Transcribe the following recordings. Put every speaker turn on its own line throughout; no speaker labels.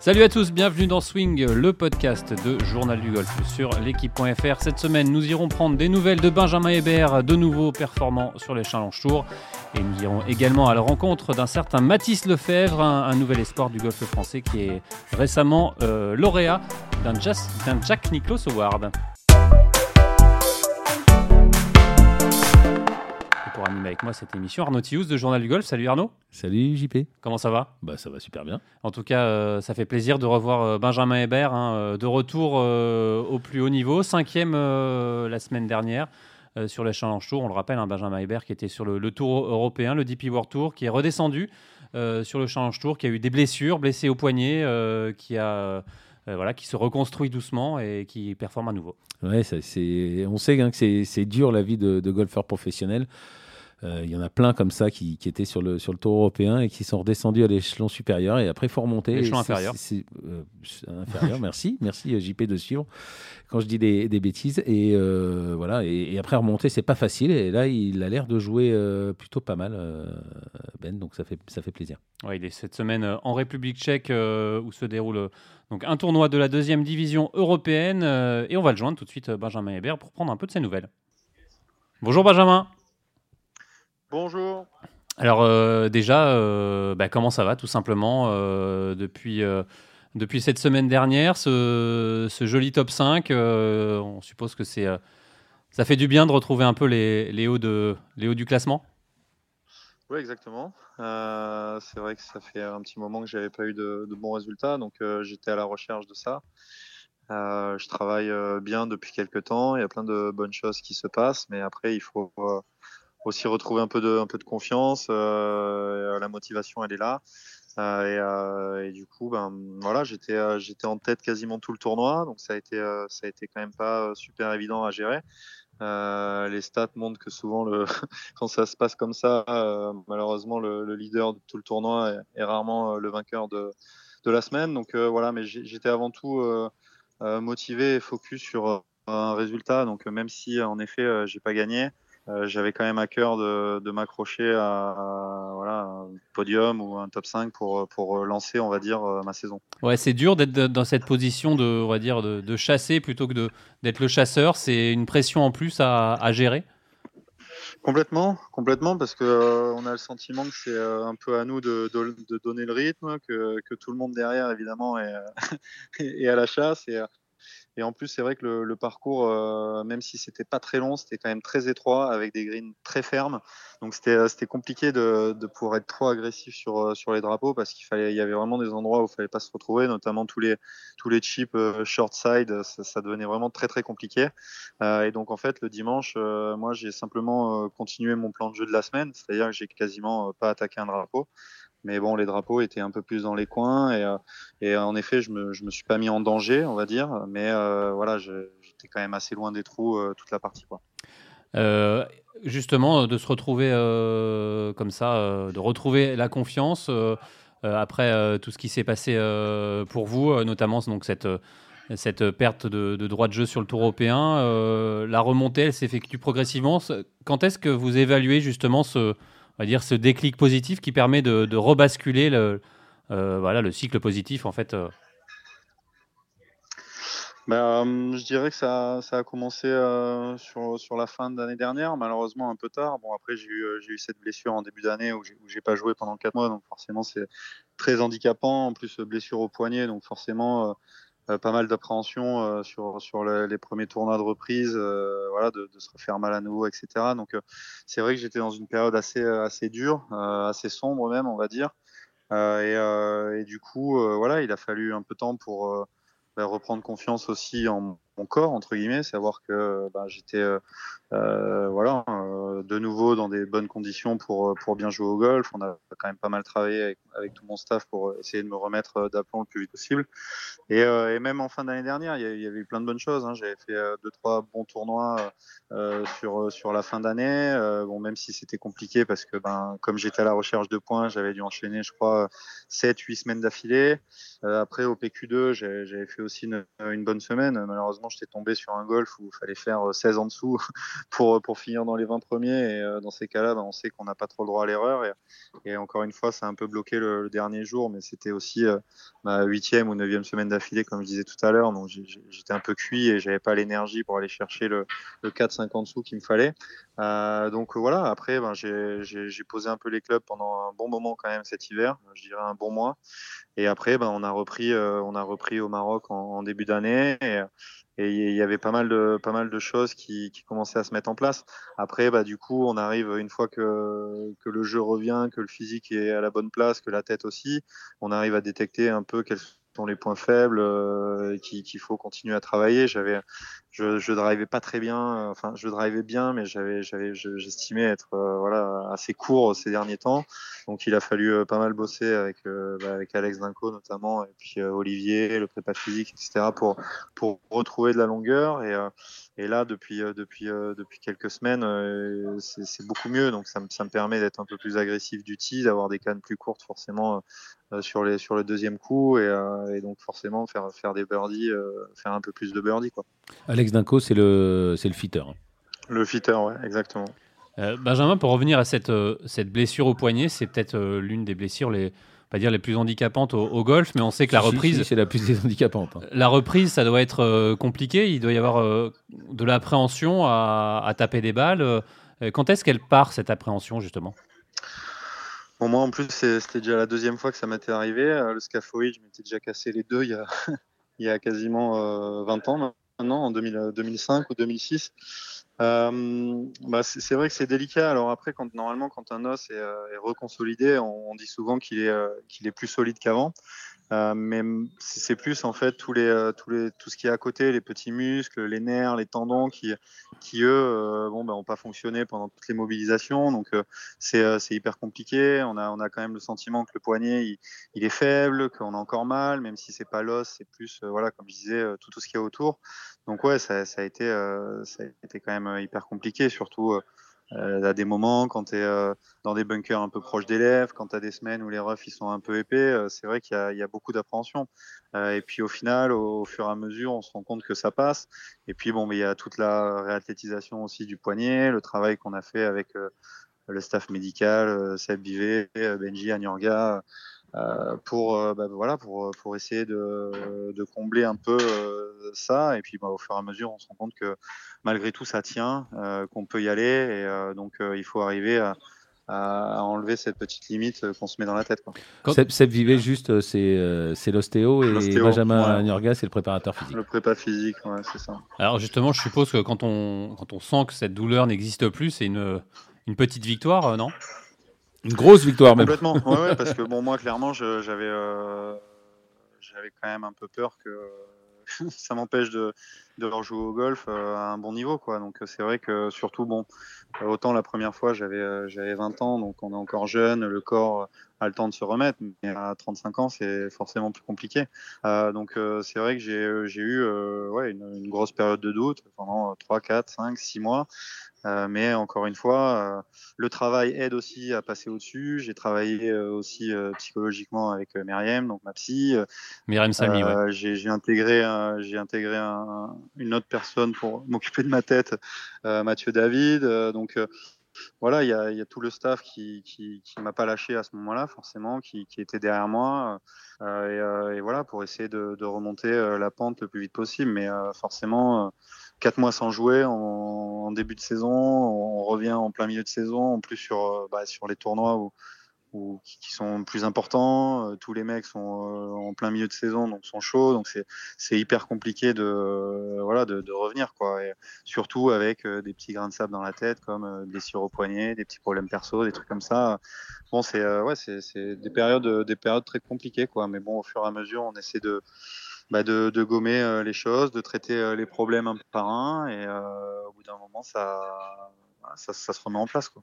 Salut à tous, bienvenue dans Swing, le podcast de Journal du Golf sur l'équipe.fr. Cette semaine, nous irons prendre des nouvelles de Benjamin Hébert, de nouveaux performants sur les Challenge Tours. Et nous irons également à la rencontre d'un certain Mathis Lefebvre, un, nouvel espoir du golf français qui est récemment euh, lauréat d'un Jack Nicklaus Award. Pour animer avec moi cette émission. Arnaud Thius de Journal du Golf. Salut Arnaud.
Salut JP.
Comment ça va?
Bah ça va super bien.
En tout cas, euh, ça fait plaisir de revoir euh, Benjamin Hébert hein, euh, de retour au plus haut niveau, cinquième la semaine dernière. sur le Challenge Tour, on le rappelle, hein, Benjamin Hébert qui était sur le, Tour européen, le DP World Tour, qui est redescendu sur le Challenge Tour, qui a eu des blessures, blessé au poignet, qui a voilà, qui se reconstruit doucement et qui performe à nouveau.
Ouais, c'est, on sait hein, que c'est, dur la vie de, de golfeur professionnel. Euh, il y en a plein comme ça qui, étaient sur le, sur le tour européen et qui sont redescendus à l'échelon supérieur et après il faut remonter.
L'échelon inférieur.
Euh, inférieur, merci, merci euh, JP de suivre quand je dis des, bêtises et voilà et, après remonter c'est pas facile et là il a l'air de jouer plutôt pas mal Ben donc ça fait ça fait plaisir.
Ouais, il est cette semaine en République Tchèque où se déroule donc un tournoi de la deuxième division européenne et on va le joindre tout de suite Benjamin Hébert pour prendre un peu de ses nouvelles. Bonjour Benjamin.
Bonjour.
Alors euh, déjà, euh, bah, comment ça va tout simplement euh, depuis, depuis cette semaine dernière, ce, joli top 5 On suppose que c'est ça fait du bien de retrouver un peu les, les, hauts, de, les hauts du classement?
Oui, exactement. c'est vrai que ça fait un petit moment que je n'avais pas eu de, de, bons résultats, donc j'étais à la recherche de ça. je travaille bien depuis quelques temps, il y a plein de bonnes choses qui se passent, mais après, il faut aussi retrouver un peu de, un peu de confiance. Euh, la motivation, elle est là. Euh, et, euh, et, du coup, ben voilà, j'étais j'étais en tête quasiment tout le tournoi, donc ça a été ça a été quand même pas super évident à gérer. Euh, les stats montrent que souvent, le, quand ça se passe comme ça, euh, malheureusement, le, le, leader de tout le tournoi est, rarement le vainqueur de, de la semaine. Donc voilà, mais j'étais avant tout motivé et focus sur un résultat. Donc même si en effet, j'ai pas gagné, j'avais quand même à cœur de, m'accrocher à, voilà, un podium ou un top 5 pour, pour lancer, on va dire, euh, ma saison.
Ouais, c'est dur d'être dans cette position de, on va dire, de, chasser plutôt que d'être le chasseur. C'est une pression en plus à, gérer.
Complètement, complètement, parce que euh, on a le sentiment que c'est un peu à nous de, de, donner le rythme, que, que, tout le monde derrière évidemment est, est à la chasse. Et, et en plus, c'est vrai que le, parcours, euh, même si c'était pas très long, c'était quand même très étroit avec des greens très fermes. Donc c'était euh, compliqué de, pouvoir être trop agressif sur, euh, les drapeaux parce qu'il y avait vraiment des endroits où il fallait pas se retrouver, notamment tous les tous les chips short side, ça, devenait vraiment très très compliqué. et donc en fait, le dimanche, moi j'ai simplement continué mon plan de jeu de la semaine, c'est-à-dire que j'ai quasiment pas attaqué un drapeau. Mais bon, les drapeaux étaient un peu plus dans les coins et, euh, et en effet, je me, je me suis pas mis en danger, on va dire. Mais euh, voilà, j'étais quand même assez loin des trous euh, toute la partie.
Justement, de se retrouver comme ça, de retrouver la confiance après tout ce qui s'est passé pour vous, notamment donc cette cette perte de, droit de jeu sur le tour européen. la remontée, elle s'effectue progressivement. Quand est-ce que vous évaluez justement ce, va dire, ce déclic positif qui permet de, rebasculer le, euh, voilà, le cycle positif en fait euh.
Ben, je dirais que ça, a commencé euh, sur, sur, la fin de l'année dernière, malheureusement un peu tard. Bon, après, j'ai eu, eu, cette blessure en début d'année où j'ai pas joué pendant 4 mois, donc forcément, c'est très handicapant. En plus, blessure au poignet, donc forcément, euh, pas mal d'appréhension euh, sur, sur les, premiers tournois de reprise, euh, voilà, de, de, se refaire mal à nouveau, etc. Donc c'est vrai que j'étais dans une période assez, assez dure, assez sombre même, on va dire. Et, et, du coup, voilà, il a fallu un peu de temps pour bah, reprendre confiance aussi en corps entre guillemets, savoir que bah, j'étais euh, euh, voilà euh, de nouveau dans des bonnes conditions pour pour bien jouer au golf. On a quand même pas mal travaillé avec, tout mon staff pour essayer de me remettre d'aplomb le plus vite possible. Et, même en fin d'année dernière, il y, avait eu plein de bonnes choses. Hein. J'avais fait deux trois bons tournois sur sur la fin d'année. bon, même si c'était compliqué parce que ben comme j'étais à la recherche de points, j'avais dû enchaîner, je crois, 7 8 semaines d'affilée. après au PQ2, j'avais fait aussi une bonne semaine. Malheureusement j'étais tombé sur un golf où il fallait faire 16 euh, en dessous pour, pour finir dans les 20 premiers Et dans ces cas-là, ben, on sait qu'on n'a pas trop le droit à l'erreur. Et, encore une fois, ça a un peu bloqué le, dernier jour, mais c'était aussi ma huitième ou neuvième semaine d'affilée, comme je disais tout à l'heure. Donc j'étais un peu cuit et j'avais pas l'énergie pour aller chercher le, le 4-50 sous qu'il me fallait. donc voilà, après, ben, j'ai posé un peu les clubs pendant un bon moment quand même cet hiver, je dirais un bon mois. Et après, ben, on a repris, on a repris au Maroc en, début d'année. Il y avait pas mal de pas mal de choses qui, qui, commençaient à se mettre en place. Après, bah, du coup, on arrive une fois que, que le jeu revient, que le physique est à la bonne place, que la tête aussi, on arrive à détecter un peu quelles sont les points faibles euh, qu'il faut continuer à travailler. J'avais, je, je drivais pas très bien, enfin, je drivais bien, mais j'avais, j'avais, j'estimais être euh, voilà assez court ces derniers temps. Donc, il a fallu euh, pas mal bosser avec euh, bah, avec Alex Dinko notamment, et puis Olivier, le prépa physique, etc. pour pour retrouver de la longueur et et là, depuis, depuis, depuis quelques semaines, c'est beaucoup mieux. Donc, ça, me, ça me permet d'être un peu plus agressif du tee, d'avoir des cannes plus courtes, forcément, sur, les, sur le deuxième coup. Et, et donc, forcément, faire, faire des birdies, faire un peu plus de birdies. Quoi.
Alex Dinko, c'est le, le fitter.
Le fitter, ouais, exactement.
Benjamin, pour revenir à cette, cette blessure au poignet, c'est peut-être l'une des blessures les, pas dire les plus handicapantes au, golf, mais on sait que la reprise.
c'est la plus handicapante. Hein.
La reprise, ça doit être euh, compliqué. Il doit y avoir euh, de l'appréhension à, taper des balles. Euh, quand est-ce qu'elle part, cette appréhension, justement?
Bon, moi, en plus, c'était déjà la deuxième fois que ça m'était arrivé. Le scaphoïde, je m'étais déjà cassé les deux il y a, il y a quasiment 20 ans maintenant, en 2005 ou 2006. Euh, bah c'est vrai que c'est délicat. Alors après, normalement, quand un os est, euh, reconsolidé, on, dit souvent qu'il est, euh, plus solide qu'avant. Euh, mais c'est plus en fait euh, tout ce qui est à côté, les petits muscles, les nerfs, les tendons qui, eux, euh, ont pas fonctionné pendant toutes les mobilisations. Donc c'est hyper compliqué. On a, quand même le sentiment que le poignet il, il est faible, qu'on a encore mal, même si c'est pas l'os, c'est plus voilà, comme je disais, tout, tout ce qui est autour. Donc ouais, ça, ça a été, ça a été quand même hyper compliqué, surtout euh, à des moments, quand tu es euh, dans des bunkers un peu proches des lèvres, quand tu as des semaines où les roughs ils sont un peu épais, euh, c'est vrai qu'il y, y, a beaucoup d'appréhension. Euh, et puis au final, au, fur et à mesure, on se rend compte que ça passe. Et puis bon, il y a toute la réathlétisation aussi du poignet, le travail qu'on a fait avec le staff médical, Seb Bivet, Benji Anyurga. Euh, pour, euh, bah, voilà, pour, pour essayer de, de combler un peu euh, ça. Et puis bah, au fur et à mesure, on se rend compte que malgré tout, ça tient, qu'on peut y aller. Et donc il faut arriver à, à, enlever cette petite limite qu'on se met dans la tête. Quoi.
Quand... Seb, Vivet, juste, c'est l'ostéo et Benjamin ouais. c'est le préparateur physique.
Le prépa physique, ouais, c'est ça.
Alors justement, je suppose que quand on, quand on sent que cette douleur n'existe plus, c'est une, une petite victoire, non?
Une grosse victoire même.
Complètement, ouais, ouais, parce que bon, moi clairement, j'avais euh, j'avais quand même un peu peur que ça m'empêche de, de leur jouer au golf euh, à un bon niveau, quoi. Donc c'est vrai que surtout, bon, autant la première fois j'avais euh, j'avais 20 ans, donc on est encore jeune, le corps a le temps de se remettre, mais à 35 ans c'est forcément plus compliqué. Euh, donc c'est vrai que j'ai eu ouais, une, une, grosse période de doute pendant 3, 4, 5, 6 mois. Euh, mais encore une fois, euh, le travail aide aussi à passer au-dessus. J'ai travaillé euh, aussi psychologiquement avec Myriam, donc ma psy.
Myriam Sami, ouais.
J'ai intégré, j'ai intégré un, une autre personne pour m'occuper de ma tête, Mathieu David. donc voilà, il y a, tout le staff qui, qui, m'a pas lâché à ce moment-là, forcément, qui, qui, était derrière moi, euh, et, voilà, pour essayer de, remonter la pente le plus vite possible. Mais forcément, quatre mois sans jouer en, début de saison, on revient en plein milieu de saison, en plus sur, euh, bah, sur les tournois où, où, qui sont plus importants. Euh, tous les mecs sont euh, en plein milieu de saison, donc sont chauds, donc c'est hyper compliqué de, voilà, de, de, revenir. Quoi. Et surtout avec des petits grains de sable dans la tête, comme des sires au poignet, des petits problèmes perso, des trucs comme ça. Bon, c'est ouais, c'est des périodes, des périodes très compliquées, quoi. mais bon, au fur et à mesure, on essaie de bah de, de, gommer euh, les choses, de traiter euh, les problèmes un par un, et euh, au bout d'un moment, ça, ça, ça, se remet en place. Quoi.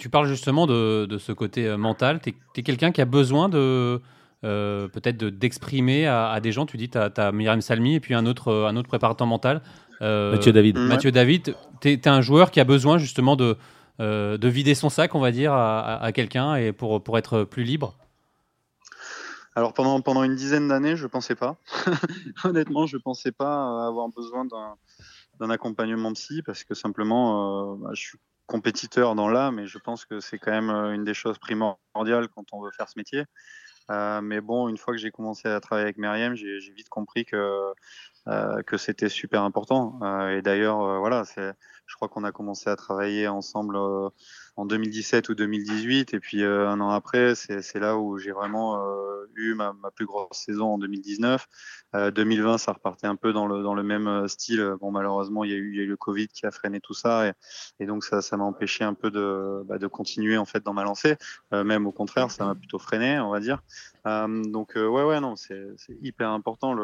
Tu parles justement de, de ce côté mental. Tu es, quelqu'un qui a besoin de euh, peut-être d'exprimer à, à, des gens. Tu dis, tu as, as, Myriam Salmi et puis un autre, un autre préparateur mental.
Euh, Mathieu David.
Mathieu David, tu es, es, un joueur qui a besoin justement de, euh, de vider son sac, on va dire, à, à, à quelqu'un et pour, pour être plus libre
alors pendant, pendant une dizaine d'années, je pensais pas. Honnêtement, je pensais pas avoir besoin d'un accompagnement psy parce que simplement, euh, bah, je suis compétiteur dans l'âme et je pense que c'est quand même une des choses primordiales quand on veut faire ce métier. mais bon, une fois que j'ai commencé à travailler avec Myriam, j'ai vite compris que, que c'était super important. et d'ailleurs, voilà, je crois qu'on a commencé à travailler ensemble en 2017 ou 2018. Et puis euh, un an après, c'est là où j'ai vraiment euh, eu ma, plus grosse saison en 2019. 2020, euh, ça repartait un peu dans le, même style. Bon, malheureusement, il y, a eu, le Covid qui a freiné tout ça. Et, donc, ça m'a empêché un peu de, bah, de continuer en fait dans ma lancée. même au contraire, ça m'a plutôt freiné, on va dire. donc, ouais, ouais, non, c'est hyper important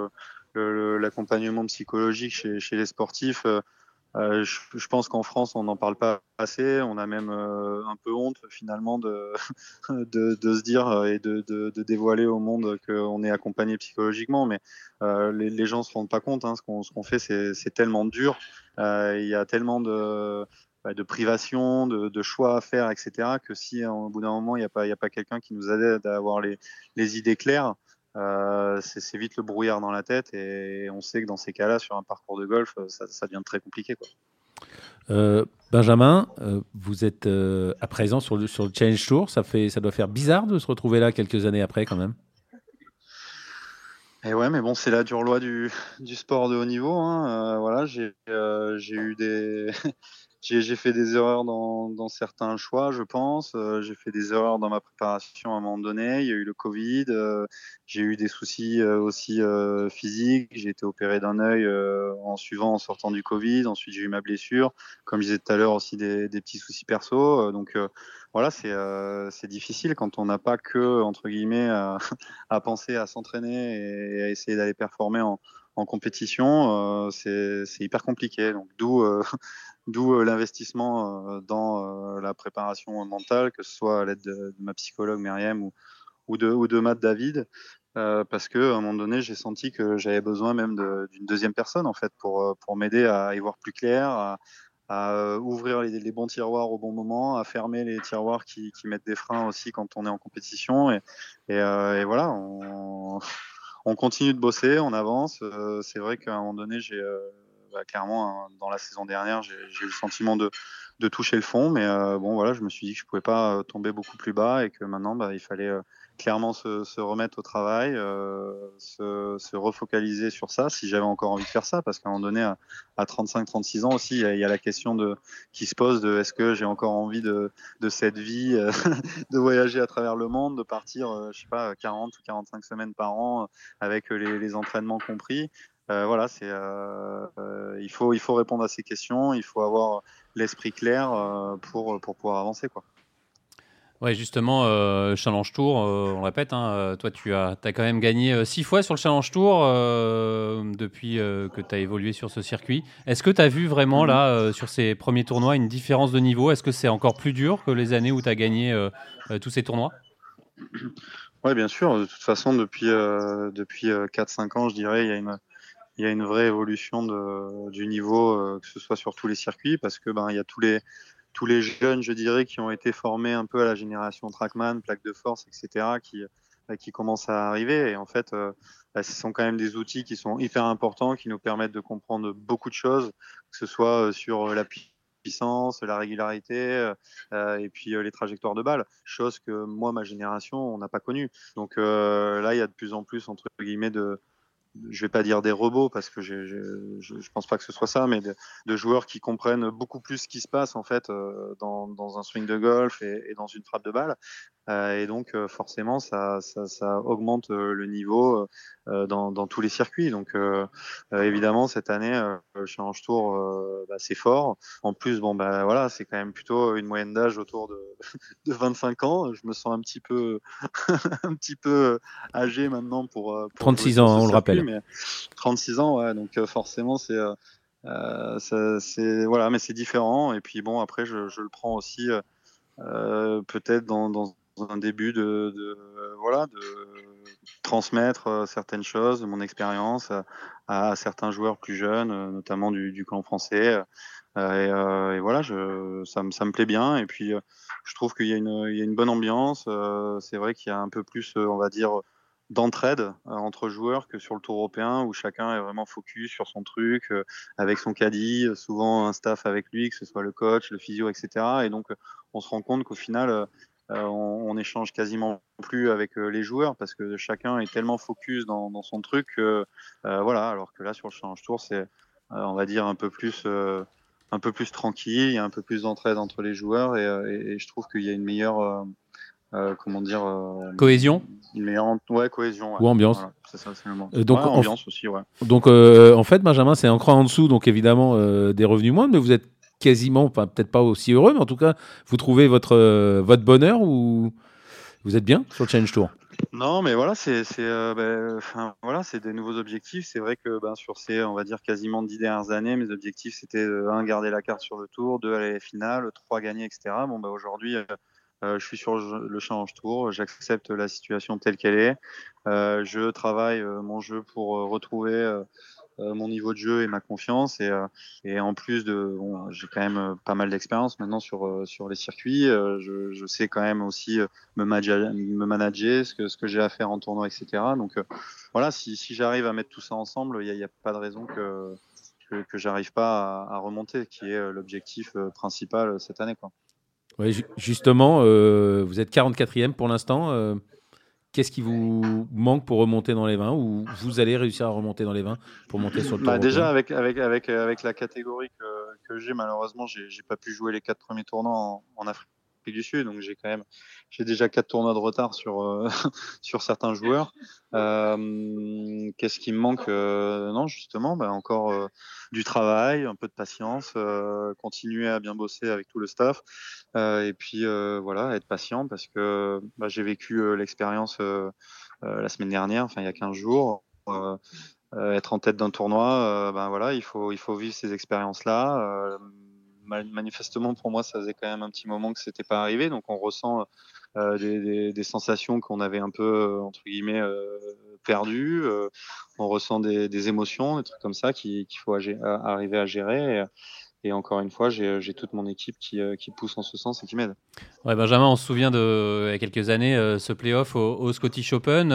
l'accompagnement psychologique chez, les sportifs. Euh, je, pense qu'en France, on n'en parle pas assez. On a même euh, un peu honte finalement de, se dire et de, dévoiler au monde qu'on est accompagné psychologiquement. Mais euh, les, gens se rendent pas compte. Hein. Ce qu'on fait, c'est tellement dur. Il y a tellement de bah, de privation, de, choix à faire, etc., que si au bout d'un moment, il n'y a pas, quelqu'un qui nous aide à avoir les idées claires, euh, c'est vite le brouillard dans la tête et on sait que dans ces cas-là, sur un parcours de golf, euh, ça, devient très compliqué. Quoi.
Euh, Benjamin, vous êtes à présent sur le, sur le Challenge Tour. Ça, fait, ça doit faire bizarre de se retrouver là quelques années après quand même.
Et ouais, mais bon, c'est la dure loi du, du, sport de haut niveau. Hein. voilà, j'ai eu des, j'ai fait des erreurs dans, dans, certains choix, je pense. Euh, j'ai fait des erreurs dans ma préparation à un moment donné. Il y a eu le Covid. Euh, j'ai eu des soucis euh, aussi physiques. J'ai été opéré d'un œil en suivant, en sortant du Covid. Ensuite, j'ai eu ma blessure. Comme je disais tout à l'heure, aussi des, des, petits soucis perso. donc voilà, c'est difficile quand on n'a pas que, entre guillemets, à, à penser à s'entraîner et, à essayer d'aller performer en, en compétition, c'est hyper compliqué. Donc d'où D'où euh, l'investissement euh, dans euh, la préparation mentale, que ce soit à l'aide de, ma psychologue Myriam ou, de, ou Matt David. parce que à un moment donné, j'ai senti que j'avais besoin même d'une deuxième personne en fait pour, m'aider à y voir plus clair, à, ouvrir les, bons tiroirs au bon moment, à fermer les tiroirs qui, mettent des freins aussi quand on est en compétition. Et, voilà, on, continue de bosser, on avance. c'est vrai qu'à un moment donné, j'ai bah, clairement, hein, dans la saison dernière, j'ai eu le sentiment de, toucher le fond. Mais euh, bon, voilà, je me suis dit que je pouvais pas euh, tomber beaucoup plus bas et que maintenant, bah, il fallait euh, clairement se, remettre au travail, se, refocaliser sur ça, si j'avais encore envie de faire ça. Parce qu'à un moment donné, à, 35-36 ans aussi, il y, a, la question de, qui se pose de est-ce que j'ai encore envie de, cette vie, de voyager à travers le monde, de partir, je sais pas, 40 ou 45 semaines par an avec les entraînements compris. Euh, voilà, c'est euh, euh, il faut il faut répondre à ces questions, il faut avoir l'esprit clair pour pour pouvoir avancer quoi.
Ouais, justement, Challenge Tour, on le répète, hein, toi tu as, as quand même gagné six fois sur le Challenge Tour depuis que tu as évolué sur ce circuit. Est-ce que tu as vu vraiment là, sur ces premiers tournois, une différence de niveau? Est-ce que c'est encore plus dur que les années où tu as gagné tous ces tournois?
Oui, bien sûr. De toute façon, depuis, depuis 4-5 ans, je dirais, il y a une, y a une vraie évolution du niveau, euh, que ce soit sur tous les circuits, parce que ben il y a tous les tous les jeunes, je dirais, qui ont été formés un peu à la génération Trackman, plaque de force, etc., qui bah, qui commencent à arriver. Et en fait, euh, bah, ce sont quand même des outils qui sont hyper importants, qui nous permettent de comprendre beaucoup de choses, que ce soit euh, sur la puissance, la régularité et puis les trajectoires de balles, chose que moi, ma génération, on n'a pas connu. Donc là, il y a de plus en plus, entre guillemets, de, je vais pas dire des robots parce que je, je, je, pense pas que ce soit ça, mais de, joueurs qui comprennent beaucoup plus ce qui se passe en fait euh, dans, dans un swing de golf et, et, dans une frappe de balle. Euh, et donc euh, forcément, ça, ça, ça, augmente le niveau dans, dans, tous les circuits. Donc évidemment, cette année, le Challenge Tour, bah, c'est fort. En plus, bon bah voilà, c'est quand même plutôt une moyenne d'âge autour de, de 25 ans. Je me sens un petit peu un petit peu âgé maintenant pour, pour
36 ans, on le rappelle.
36 ans, ouais, donc euh, forcément, c'est. Euh, euh, c'est voilà, mais c'est différent. Et puis bon, après, je, je le prends aussi peut-être dans, dans, un début de, de, voilà de transmettre certaines choses, mon expérience à, certains joueurs plus jeunes, notamment du, du clan français. Et, voilà, ça, ça, me plaît bien. Et puis, je trouve qu'il y, y, a une bonne ambiance. c'est vrai qu'il y a un peu plus, on va dire, d'entraide entre joueurs que sur le tour européen où chacun est vraiment focus sur son truc avec son caddie, souvent un staff avec lui, que ce soit le coach, le physio, etc. Et donc on se rend compte qu'au final on, on, échange quasiment plus avec les joueurs parce que chacun est tellement focus dans, dans son truc que voilà. Alors que là sur le challenge tour c'est on va dire un peu plus un peu plus tranquille, il y a un peu plus d'entraide entre les joueurs et, et, et je trouve qu'il y a une meilleure euh, comment dire euh,
cohésion
ouais cohésion
ou ambiance
c'est ça c'est le mot.
Euh, donc
ouais, ambiance en... aussi ouais
donc en fait Benjamin c'est cran en dessous donc évidemment des revenus moindres mais vous êtes quasiment peut-être pas aussi heureux mais en tout cas vous trouvez votre votre bonheur ou vous êtes bien sur le Challenge Tour?
Non, mais voilà, c'est euh, ben, voilà, des nouveaux objectifs. C'est vrai que ben, sur ces, on va dire quasiment dix dernières années, mes objectifs c'était un garder la carte sur le tour, deux aller à la finale, trois gagner, etc. Bon, ben, aujourd'hui, euh, je suis sur le challenge tour, j'accepte la situation telle qu'elle est. Euh, je travaille euh, mon jeu pour retrouver mon niveau de jeu et ma confiance. Et, et en plus de, j'ai quand même pas mal d'expérience maintenant sur sur les circuits. Je, sais quand même aussi me manager, me manager ce que ce que j'ai à faire en tournoi, etc. Donc voilà, si, si j'arrive à mettre tout ça ensemble, il n'y a, pas de raison que que, que j'arrive pas à, remonter, qui est l'objectif principal cette année, quoi.
Justement, euh, vous êtes 44e pour l'instant. Euh, Qu'est-ce qui vous manque pour remonter dans les 20 ou vous allez réussir à remonter dans les 20 pour monter sur le
bah Déjà, avec, avec, avec, avec la catégorie que, que j'ai, malheureusement, j'ai pas pu jouer les quatre premiers tournois en, en Afrique du Sud, donc j'ai quand même j'ai déjà quatre tournois de retard sur euh, sur certains joueurs. Euh, Qu'est-ce qui me manque euh, Non, justement, bah, encore du travail, un peu de patience, continuer à bien bosser avec tout le staff, et puis voilà, être patient parce que bah, j'ai vécu l'expérience la semaine dernière, enfin il y a 15 jours. être en tête d'un tournoi, ben voilà, il faut il faut vivre ces expériences là manifestement pour moi ça faisait quand même un petit moment que c'était pas arrivé donc on ressent euh, des, sensations qu'on avait un peu euh, entre guillemets euh, perdues on ressent des, émotions des trucs comme ça qu'il faut arriver à gérer et, encore une fois, j'ai toute mon équipe qui, pousse en ce sens et qui m'aide.
Benjamin, on se souvient de il y a quelques années ce playoff au, au Scottish Open.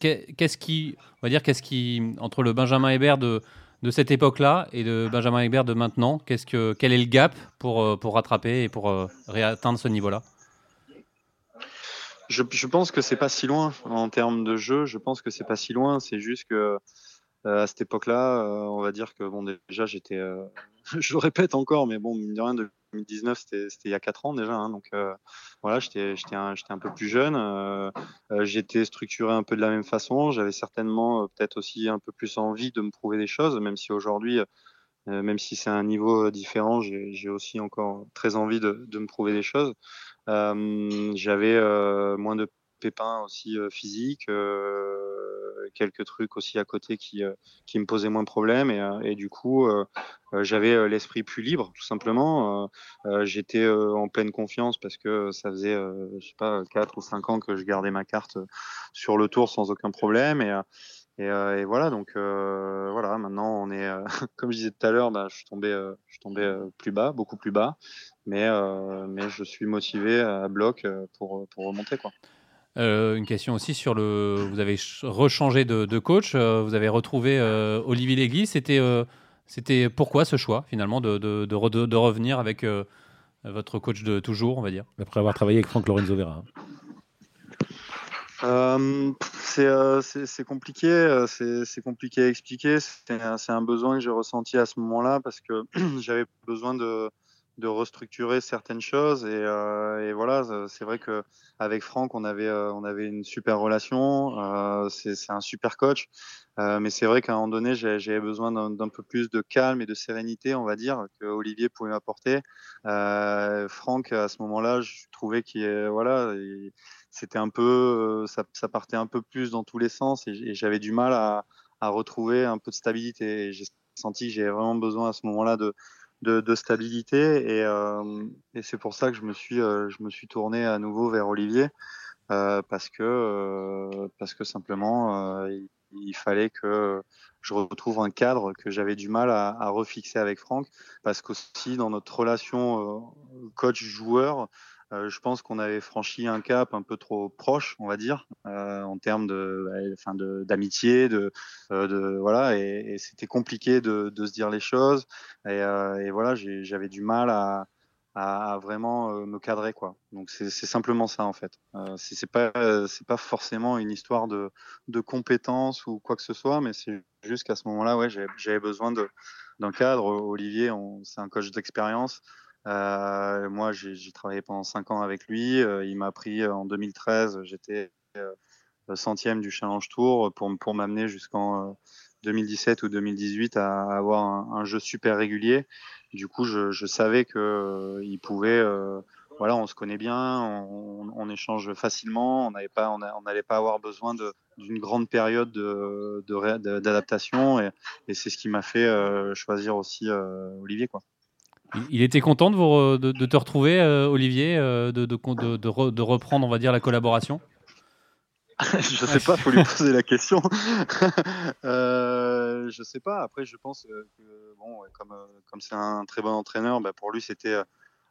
qu'est-ce qui, on va dire, qu'est-ce qui entre le Benjamin Hébert de de cette époque-là et de Benjamin Egbert de maintenant Qu'est-ce que, Quel est le gap pour, euh, rattraper et pour euh, réatteindre ce niveau-là?
Je, je, pense que c'est pas si loin en termes de jeu. Je pense que c'est pas si loin. C'est juste que à cette époque-là, euh, on va dire que bon déjà j'étais, euh, je le répète encore, mais bon mine de rien 2019 c'était il y a 4 ans déjà, hein, donc voilà j'étais un, peu plus jeune, j'étais structuré un peu de la même façon, j'avais certainement peut-être aussi un peu plus envie de me prouver des choses, même si aujourd'hui même si c'est un niveau différent, j'ai aussi encore très envie de, me prouver des choses. J'avais moins de pépins aussi physiques, quelques trucs aussi à côté qui, euh, qui me posaient moins de problème. Et, euh, du coup, euh, j'avais l'esprit plus libre, tout simplement. J'étais en pleine confiance parce que ça faisait, je sais pas, 4 ou 5 ans que je gardais ma carte sur le tour sans aucun problème. Et, et, voilà, donc euh, voilà, maintenant on est, euh, comme je disais tout à l'heure, bah, je suis tombé, euh, je suis tombé plus bas, beaucoup plus bas, mais, mais je suis motivé à bloc pour, pour remonter. Quoi.
Euh, une question aussi sur le. Vous avez rechangé de, de coach, euh, vous avez retrouvé euh, Olivier Léglise. C'était, c'était pourquoi ce choix finalement de, de, de revenir avec votre coach de toujours, on va dire?
Après avoir travaillé avec Franck Lorenzo Vera.
c'est compliqué, c'est compliqué à expliquer. C'est un, un, besoin que j'ai ressenti à ce moment-là parce que j'avais besoin de, de restructurer certaines choses et, euh, et voilà c'est vrai que avec Franck on avait euh, on avait une super relation euh, c'est un super coach euh, mais c'est vrai qu'à un moment donné j'avais besoin d'un peu plus de calme et de sérénité on va dire que Olivier pouvait m'apporter. Euh, Franck à ce moment-là je trouvais qu'il voilà c'était un peu ça, ça, partait un peu plus dans tous les sens et, j'avais du mal à, à retrouver un peu de stabilité. J'ai senti j'avais vraiment besoin à ce moment-là de de, de stabilité et, euh, et c'est pour ça que je me suis euh, je me suis tourné à nouveau vers Olivier euh, parce que euh, parce que simplement il, il, fallait que je retrouve un cadre que j'avais du mal à, à, refixer avec Franck parce qu'aussi dans notre relation coach joueur je pense qu'on avait franchi un cap un peu trop proche, on va dire, en termes de, enfin d'amitié, de, de, voilà, et, c'était compliqué de, de, se dire les choses. Et, voilà, j'avais du mal à, à, vraiment euh, me cadrer quoi. Donc c'est simplement ça en fait. Euh, c'est pas c'est pas forcément une histoire de, de compétences ou quoi que ce soit, mais c'est juste qu'à ce moment-là, ouais, j'avais besoin d'un cadre. Olivier, c'est un coach d'expérience. Euh, moi, j'ai travaillé pendant cinq ans avec lui. Euh, il m'a pris en 2013. J'étais centième du Challenge Tour pour, pour m'amener jusqu'en 2017 ou 2018 à avoir un, jeu super régulier. Du coup, je, je savais que euh, il pouvait, euh, voilà, on se connaît bien, on, on échange facilement, on n'allait pas, on n'allait pas avoir besoin d'une grande période d'adaptation, de, et, et c'est ce qui m'a fait euh, choisir aussi Olivier, quoi.
Il était content de, vous, de, te retrouver, Olivier, de, de, de, reprendre, on va dire, la collaboration
je sais pas, faut lui poser la question. euh, je sais pas. Après, je pense que bon, comme euh, comme c'est un très bon entraîneur, bah, pour lui c'était euh,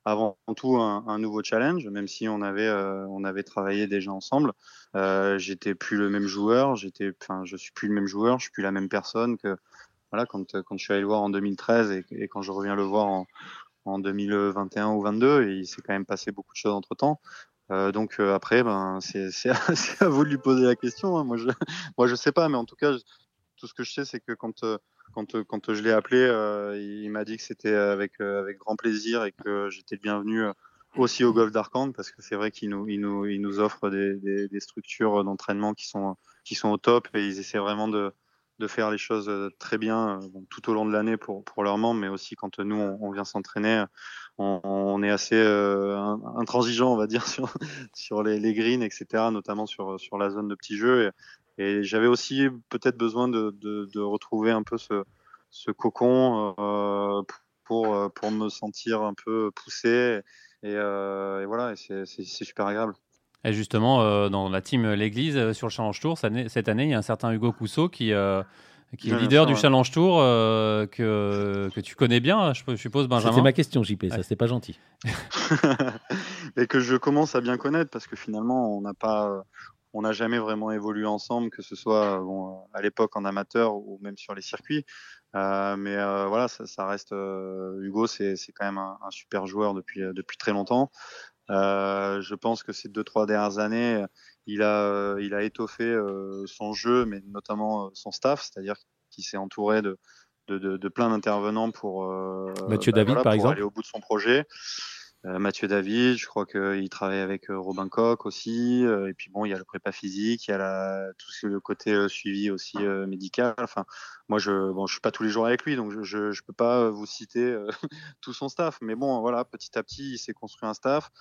avant tout un, nouveau challenge, même si on avait euh, on avait travaillé déjà ensemble. Euh, j'étais plus le même joueur, j'étais, enfin, suis plus le même joueur, je suis plus la même personne que voilà quand quand je suis allé le voir en 2013 et, quand je reviens le voir en en 2021 ou 22 et il s'est quand même passé beaucoup de choses entre temps. Euh, donc euh, après, ben, c'est à, vous de lui poser la question. Hein. Moi, je moi, je sais pas, mais en tout cas, tout ce que je sais, c'est que quand, euh, quand, quand je l'ai appelé, il, m'a dit que c'était avec, avec grand plaisir et que j'étais le bienvenu aussi au Golf d'Arcand parce que c'est vrai qu'il nous, il nous, il nous offre des, des, des structures d'entraînement qui sont, qui sont au top et ils essaient vraiment de, de faire les choses très bien tout au long de l'année pour, pour leurs membres, mais aussi quand nous, on, vient s'entraîner, on, est assez euh, intransigeant, on va dire, sur, sur les, les, greens, etc., notamment sur, sur la zone de petits jeux. Et, j'avais aussi peut-être besoin de, de, retrouver un peu ce, ce cocon euh, pour, pour me sentir un peu poussé. Et, euh, voilà, c'est super agréable.
Et justement, dans la team L'Église, sur le Challenge Tour, cette année, il y a un certain Hugo Cousseau qui, qui est leader du Challenge Tour, euh, que, que tu connais bien, je, suppose, Benjamin.
C'était ma question, JP, ça, c'était pas gentil.
Et que je commence à bien connaître, parce que finalement, on n'a pas. On n'a jamais vraiment évolué ensemble, que ce soit bon, à l'époque en amateur ou même sur les circuits. Euh, mais euh, voilà, ça, ça reste. Hugo, c'est quand même un, un, super joueur depuis, depuis très longtemps. Je pense que ces deux, trois dernières années, il a, euh, il a étoffé euh, son jeu, mais notamment euh, son staff, c'est-à-dire qu'il s'est entouré de, de, de, plein d'intervenants pour,
Mathieu bah, David, par
pour
exemple.
aller au bout de son projet. Euh, Mathieu David, je crois qu'il travaille avec euh, Robin Coq aussi. Euh, et puis bon, il y a le prépa physique, il y a la, tout le côté suivi aussi médical. Enfin, moi, je bon, je suis pas tous les jours avec lui, donc je je, peux pas vous citer tout son staff. Mais bon, voilà, petit à petit, il s'est construit un staff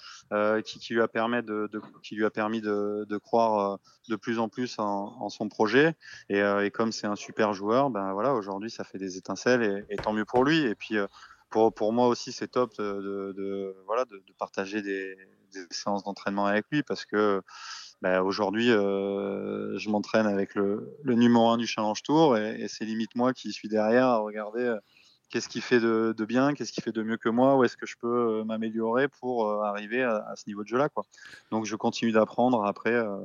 qui, qui, lui a permis de, de, qui lui a permis de, de croire de plus en plus en, en son projet. Et, et comme c'est un super joueur, ben voilà, aujourd'hui, ça fait des étincelles et, et, tant mieux pour lui. Et puis pour, pour moi aussi, c'est top de, de, voilà, de, de partager des, des séances d'entraînement avec lui parce que bah, aujourd'hui, euh, je m'entraîne avec le, le, numéro 1 du Challenge Tour et, et c'est limite moi qui suis derrière à regarder euh, qu'est-ce qu'il fait de, de bien, qu'est-ce qu'il fait de mieux que moi, où est-ce que je peux euh, m'améliorer pour euh, arriver à, ce niveau de jeu-là. Quoi. Donc je continue d'apprendre après euh,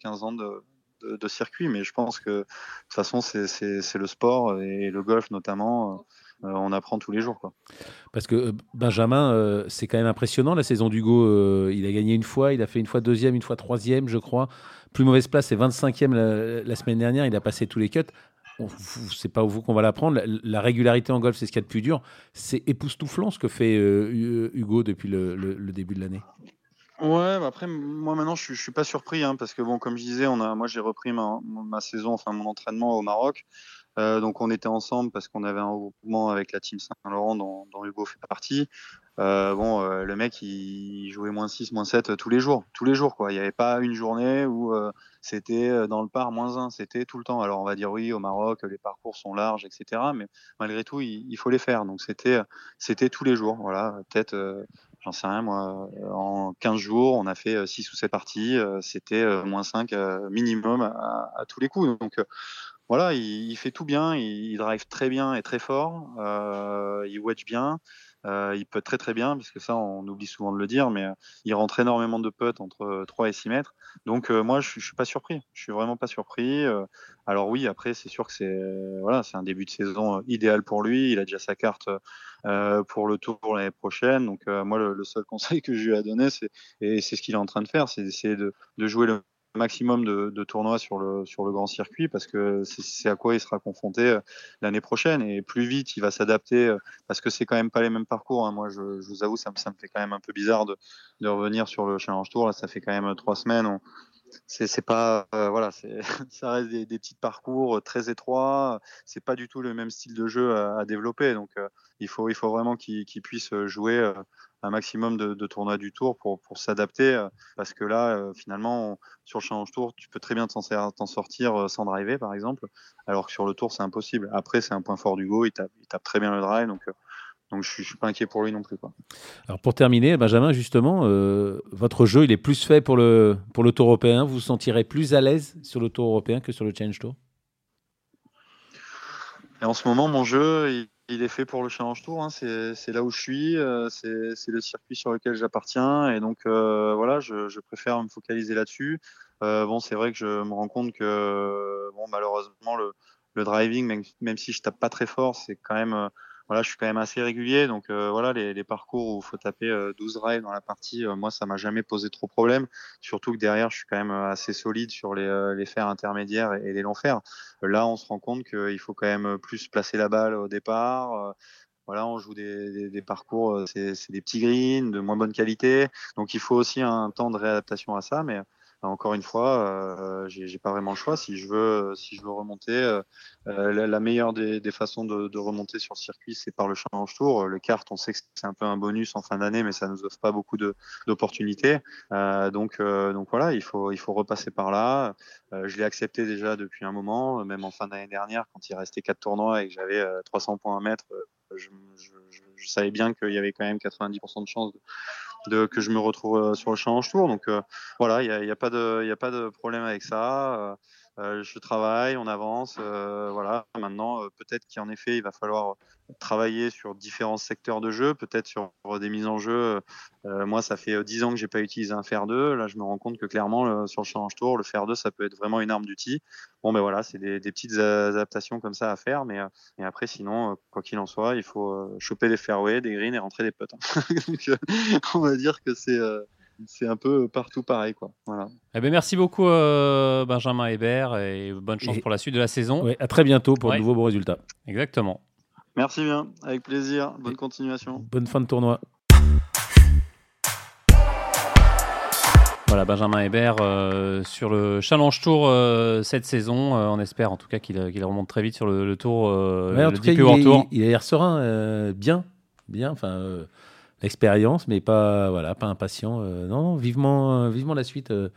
15 ans de, de, de, circuit, mais je pense que de toute façon, c'est le sport et le golf notamment on apprend tous les jours. Quoi.
Parce que euh, Benjamin, euh, c'est quand même impressionnant la saison d'Hugo. il a gagné une fois, il a fait une fois deuxième, une fois troisième, je crois. Plus mauvaise place, c'est 25e la, semaine dernière. Il a passé tous les cuts. C'est pas vous qu'on va l'apprendre. La, régularité en golf, c'est ce qu'il y a de plus dur. C'est époustouflant ce que fait Hugo depuis le, début de l'année.
Ouais, bah après, moi maintenant, je, je suis pas surpris, hein, parce que bon, comme je disais, on a, moi j'ai repris ma, ma, saison, enfin mon entraînement au Maroc. Euh, donc on était ensemble parce qu'on avait un regroupement avec la team Saint-Laurent dont, dont, Hugo fait partie. Euh, bon, euh, le mec il jouait moins 6, moins 7 tous les jours, tous les jours quoi. Il n'y avait pas une journée où euh, c'était euh, dans le par moins 1, c'était tout le temps. Alors on va dire oui, au Maroc les parcours sont larges, etc. Mais malgré tout il, il faut les faire. Donc c'était c'était tous les jours. Voilà, peut-être j'en sais rien moi, en 15 jours, on a fait 6 ou 7 parties, c'était moins 5 minimum à, à, tous les coups. Donc voilà, il, fait tout bien, il, drive très bien et très fort, euh, il wedge bien. Euh, il peut très très bien, puisque ça on oublie souvent de le dire, mais euh, il rentre énormément de putts entre 3 et 6 mètres. Donc moi je, je suis pas surpris, je suis vraiment pas surpris. alors oui, après c'est sûr que c'est voilà, c'est un début de saison idéal pour lui. Il a déjà sa carte pour le tour l'année prochaine. Donc moi le, seul conseil que je lui ai donné, c'est et c'est ce qu'il est en train de faire, c'est d'essayer de, de jouer le maximum de, tournois sur le, sur le grand circuit parce que c'est à quoi il sera confronté euh, l'année prochaine et plus vite il va s'adapter euh, parce que c'est quand même pas les mêmes parcours. Hein. Moi, je, vous avoue, ça me, ça me fait quand même un peu bizarre de, de revenir sur le Challenge Tour. Là, ça fait quand même euh, trois semaines. c'est pas euh, voilà, ça reste des, des, petits parcours très étroits. C'est pas du tout le même style de jeu à, développer. Donc, il faut il faut vraiment qu'il qu puisse jouer un maximum de, de, tournois du tour pour, pour s'adapter. Euh, parce que là, euh, finalement, sur le challenge tour, tu peux très bien t'en sortir euh, sans driver, par exemple. Alors que sur le tour, c'est impossible. Après, c'est un point fort du go. Il tape, il tape très bien le drive. Donc, donc je ne suis pas inquiet pour lui non plus. Quoi.
Alors pour terminer, Benjamin, justement, euh, votre jeu, il est plus fait pour le, pour le tour européen. Vous vous sentirez plus à l'aise sur le tour européen que sur le Challenge Tour?
Et En ce moment, mon jeu, il, il est fait pour le Challenge Tour. Hein. C'est là où je suis. Euh, c'est le circuit sur lequel j'appartiens. Et donc, euh, voilà, je, je, préfère me focaliser là-dessus. Euh, bon, c'est vrai que je me rends compte que, bon, malheureusement, le, le driving, même, même, si je tape pas très fort, c'est quand même voilà, je suis quand même assez régulier. Donc euh, voilà, les, les, parcours où il faut taper 12 euh, drives dans la partie, euh, moi, ça m'a jamais posé trop de problème. Surtout que derrière, je suis quand même assez solide sur les, les fers intermédiaires et, les longs fers. Là, on se rend compte qu'il faut quand même plus placer la balle au départ. Voilà, on joue des, des, des parcours, c'est des petits greens de moins bonne qualité. Donc il faut aussi un temps de réadaptation à ça. Mais encore une fois, euh, j'ai pas vraiment le choix. Si je veux, si je veux remonter, euh, la, la, meilleure des, des façons de, de, remonter sur le circuit, c'est par le challenge tour. Le kart, on sait que c'est un peu un bonus en fin d'année, mais ça nous offre pas beaucoup d'opportunités. Euh, donc, euh, donc voilà, il faut, il faut repasser par là. Euh, je l'ai accepté déjà depuis un moment, même en fin d'année dernière, quand il restait quatre tournois et que j'avais 300 points à mettre. Je, savais bien qu'il y avait quand même 90% de chances que je me retrouve euh, sur le challenge tour. Donc euh, voilà, il n'y a, pas de, y a pas de problème avec ça. Euh, je travaille, on avance. Euh, voilà. Maintenant, euh, peut-être qu'en effet, il va falloir travailler sur différents secteurs de jeu, peut-être sur des mises en jeu. moi, ça fait 10 ans que j'ai pas utilisé un fer 2. Là, je me rends compte que clairement, sur le challenge tour, le fer 2, ça peut être vraiment une arme d'outil. Bon, ben voilà, c'est des, petites adaptations comme ça à faire, mais, mais après, sinon, quoi qu'il en soit, il faut choper des fairways, des greens et rentrer des putts. Hein. Donc, on va dire que c'est c'est un peu partout pareil. Quoi. Voilà.
Eh ben merci beaucoup, euh, Benjamin Hébert, et bonne chance et, pour la suite de la saison.
Ouais, à très bientôt pour ouais. de nouveaux bons résultats.
Exactement.
Merci bien, avec plaisir. Bonne et continuation.
Bonne fin de tournoi.
Voilà, Benjamin Hébert euh, sur le Challenge Tour euh, cette saison. Euh, on espère en tout cas qu'il qu remonte très vite sur le, le tour.
Ouais, en
le
tout cas, il, Tour. il a l'air serein, bien. bien enfin expérience, mais pas voilà, pas impatient. Euh, non, vivement, euh, vivement la suite. Euh,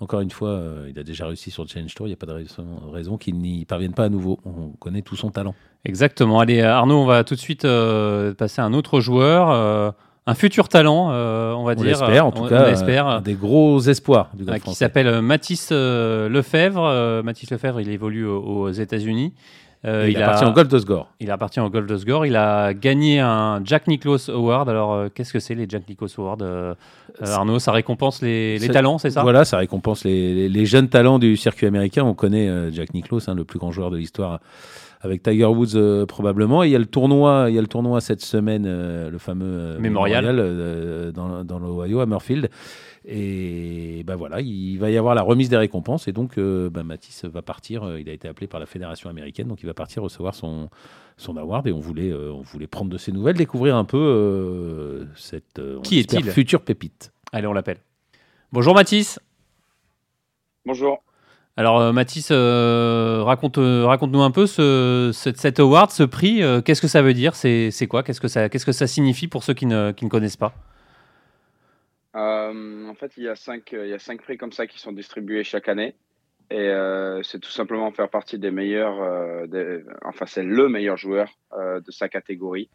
encore une fois, il a déjà réussi sur le Challenge Tour. Il n'y a pas de raison, raison qu'il n'y parvienne pas à nouveau. On connaît tout son talent.
Exactement. Allez, Arnaud, on va tout de suite passer à un autre joueur un futur talent, on va
on
dire.
L'espère, en tout
on,
cas,
on espère.
Des gros espoirs du
Qui s'appelle Mathis Lefebvre. Mathis Lefebvre, il évolue aux, aux États-Unis.
Euh, il, il appartient a, au Golf de Sgore.
Il appartient au Golf de Sgore. Il a gagné un Jack Nicklaus Award. Alors, euh, qu'est-ce que c'est les Jack Nicklaus Awards euh, Arnaud, ça récompense les, les talents, c'est ça?
Voilà, ça récompense les, les, les, jeunes talents du circuit américain. On connaît Jack Nicklaus, hein, le plus grand joueur de l'histoire avec Tiger Woods euh, probablement. Et il y a le tournoi, il y a le tournoi cette semaine, euh, le fameux
Mémorial,
Mémorial dans, dans l'Ohio à Murfield. Et ben voilà, il va y avoir la remise des récompenses. Et donc, euh, ben Mathis va partir. Il a été appelé par la fédération américaine, donc il va partir recevoir son, son award. Et on voulait, euh, on voulait prendre de ses nouvelles, découvrir un peu euh, cette
Qui est-il?
future pépite.
Allez, on l'appelle. Bonjour Mathis.
Bonjour.
Alors euh, Mathis, euh, raconte, euh, raconte-nous un peu ce, cet, cet award, ce prix. Euh, qu'est-ce que ça veut dire? C'est, c'est quoi? Qu'est-ce que, ça, qu'est-ce que ça signifie pour ceux qui ne, qui ne connaissent pas?
En fait, il y, a cinq, il y a cinq prix comme ça qui sont distribués chaque année. Et c'est tout simplement faire partie des meilleurs, enfin c'est le meilleur joueur de sa catégorie.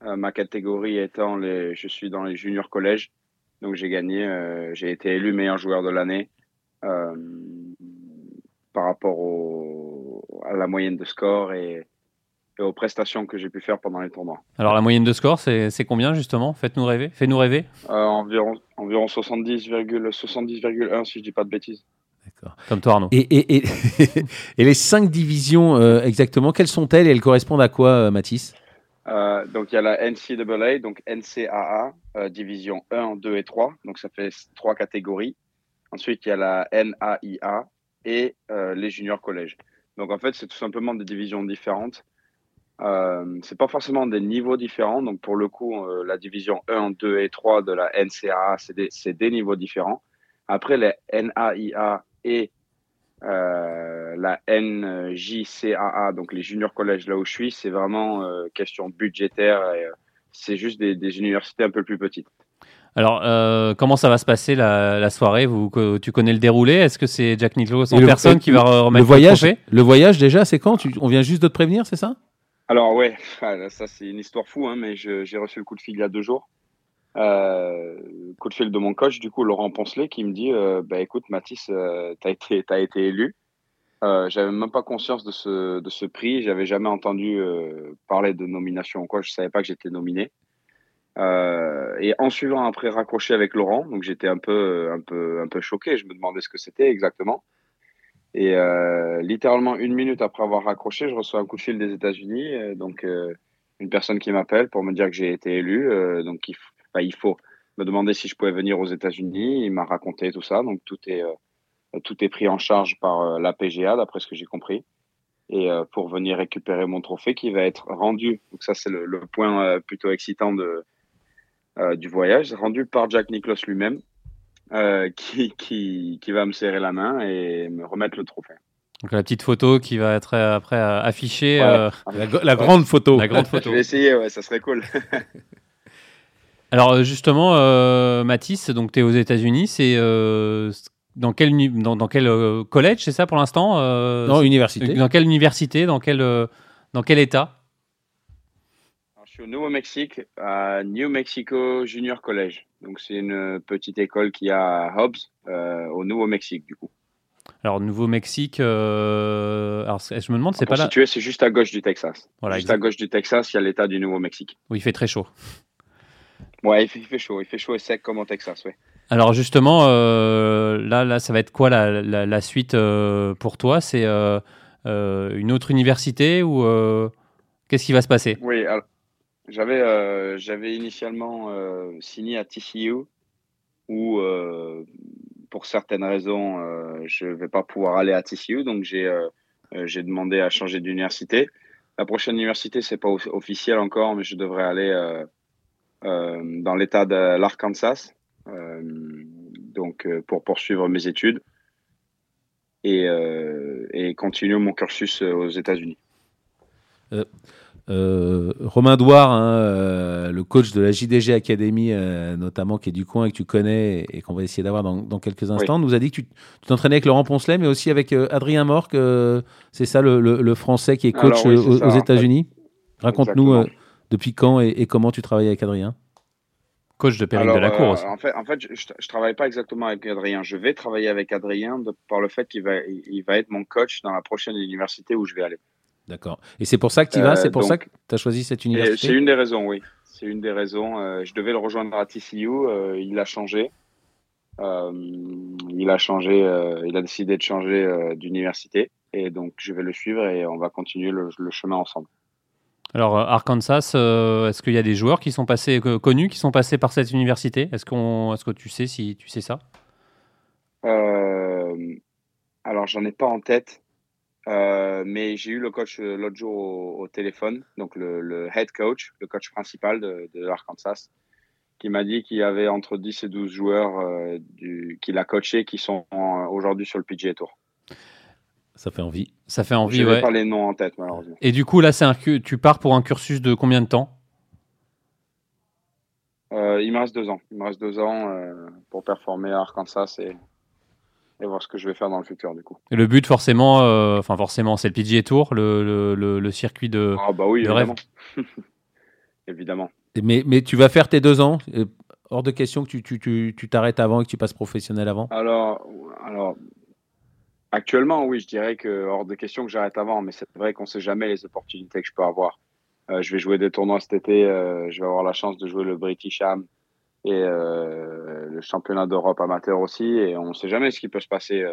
ma catégorie étant, les, je suis dans les juniors collèges, donc j'ai gagné, j'ai été élu meilleur joueur de l'année par rapport au, à la moyenne de score et, et aux prestations que j'ai pu faire pendant les tournois.
Alors la moyenne de score, c'est combien justement? Faites-nous rêver. Fais-nous rêver.
Euh, environ environ 70,1 70, si je dis pas de bêtises.
D'accord. Comme toi Arnaud.
Et, et, et, et les cinq divisions euh, exactement, quelles sont-elles et elles correspondent à quoi, euh, Mathis?
Euh, donc il y a la NCAA, donc NCAA, division 1, 2 et 3, donc ça fait trois catégories. Ensuite il y a la NAIA et les juniors collèges. Donc en fait c'est tout simplement des divisions différentes. Euh, c'est pas forcément des niveaux différents. Donc pour le coup, la division 1, 2 et 3 de la NCAA, c'est des, des, niveaux différents. Après les NAIA et euh, la NJCAA, donc les juniors collèges là où je suis, c'est vraiment euh, question budgétaire et euh, c'est juste des, des, universités un peu plus petites.
Alors, comment ça va se passer la, la soirée? Vous, Tu connais le déroulé? Est-ce que c'est Jack Nicklaus en personne qui va remettre
le voyage le, le voyage déjà, c'est quand? Tu, On vient juste de te prévenir, c'est ça?
Alors ouais, ah, ça c'est une histoire fou, hein, mais j'ai reçu le coup de fil il y a deux jours. Euh, coup de fil de mon coach, du coup, Laurent Poncelet, qui me dit euh, bah, écoute, Mathis, euh, tu as, été, as été élu. Euh, j'avais même pas conscience de ce, de ce prix. J'avais jamais entendu euh, parler de nomination ou quoi. Je savais pas que j'étais nominé. Et en suivant après raccroché avec Laurent, donc j'étais un peu, un peu, un peu choqué. Je me demandais ce que c'était exactement. Et littéralement une minute après avoir raccroché, je reçois un coup de fil des États-Unis. donc une personne qui m'appelle pour me dire que j'ai été élu. donc il il faut me demander si je pouvais venir aux États-Unis. Il m'a raconté tout ça. Donc, tout est, euh, tout est pris en charge par euh, la PGA, d'après ce que j'ai compris. Et euh, pour venir récupérer mon trophée qui va être rendu. Donc, ça, c'est le, point plutôt excitant de, du voyage, rendu par Jack Nicklaus lui-même, qui, qui, qui va me serrer la main et me remettre le trophée.
Donc la petite photo qui va être après affichée.
la, grande photo.
La grande photo.
Je vais essayer, ouais, ça serait cool.
Alors euh, justement, euh, Mathis, donc tu es aux États-Unis, c'est euh, dans quel, dans, dans quel euh, collège, c'est ça pour l'instant
Non, université.
Dans quelle université Dans quel, dans quel état?
Suis au Nouveau-Mexique, à New Mexico Junior College. Donc c'est une petite école qui a à Hobbs, au Nouveau-Mexique du coup.
Alors Nouveau-Mexique, alors je me demande, c'est pas là.
Situé, c'est juste à gauche du Texas. Voilà, juste à gauche du Texas, il y a l'État du Nouveau-Mexique.
Oui, il fait très chaud.
Ouais, il fait, chaud, il fait chaud et sec comme au Texas, oui.
Alors justement, euh, là, là, ça va être quoi la, la, suite euh, pour toi? C'est euh, une autre université ou qu'est-ce qui va se passer?
Oui, j'avais j'avais initialement signé à TCU où pour certaines raisons je ne vais pas pouvoir aller à TCU, donc j'ai j'ai demandé à changer d'université. La prochaine université, c'est pas officiel encore, mais je devrais aller euh, dans l'État de l'Arkansas, euh, donc euh, pour poursuivre mes études et, et continuer mon cursus aux États-Unis.
Romain Douard, hein, le coach de la JDG Academy, notamment, qui est du coin et que tu connais et qu'on va essayer d'avoir dans, dans, quelques instants, nous a dit que tu t'entraînais avec Laurent Poncelet, mais aussi avec Adrien Morque. c'est ça le, le, Français qui est coach aux, États-Unis Raconte-nous depuis quand et, comment tu travailles avec Adrien?
Coach de Péril de la Cour
euh, En fait, en fait je ne travaille pas exactement avec Adrien. Je vais travailler avec Adrien de, par le fait qu'il va, il va être mon coach dans la prochaine université où je vais aller.
D'accord. Et c'est pour ça que tu y vas C'est pour ça que tu as choisi cette université
C'est une des raisons, oui. C'est une des raisons. Euh, je devais le rejoindre à TCU. Euh, il a changé. il a changé. il a décidé de changer d'université. Et donc, je vais le suivre et on va continuer le chemin ensemble.
Alors, euh, Arkansas, euh, est-ce qu'il y a des joueurs qui sont passés, connus, qui sont passés par cette université? Est-ce qu'on, que tu sais si tu sais ça?
Euh, Alors, j'en ai pas en tête, mais j'ai eu le coach l'autre jour au, téléphone, donc le, head coach, le coach principal de, de l'Arkansas, qui m'a dit qu'il y avait entre 10 et 12 joueurs qu'il a coachés qui sont aujourd'hui sur le PGA Tour.
Ça fait envie.
Ça fait envie,
Je
ouais.
pas les noms en tête, malheureusement.
Et du coup, là, c'est un, tu pars pour un cursus de combien de temps?
Euh, Il me reste deux ans. Il me reste deux ans euh, pour performer à Arkansas et, et voir ce que je vais faire dans le futur, du coup.
Et le but, forcément, euh, enfin forcément, c'est le PGA Tour, le, le, le, circuit de,
ah, bah oui,
de
évidemment. rêve. évidemment.
Mais, mais tu vas faire tes deux ans Hors de question que tu t'arrêtes tu, tu, avant et que tu passes professionnel avant
Alors, alors Actuellement, oui, je dirais que hors de question que j'arrête avant, mais c'est vrai qu'on ne sait jamais les opportunités que je peux avoir. Euh, je vais jouer des tournois cet été, euh, je vais avoir la chance de jouer le British Am et euh, le championnat d'Europe amateur aussi, et on ne sait jamais ce qui peut se passer.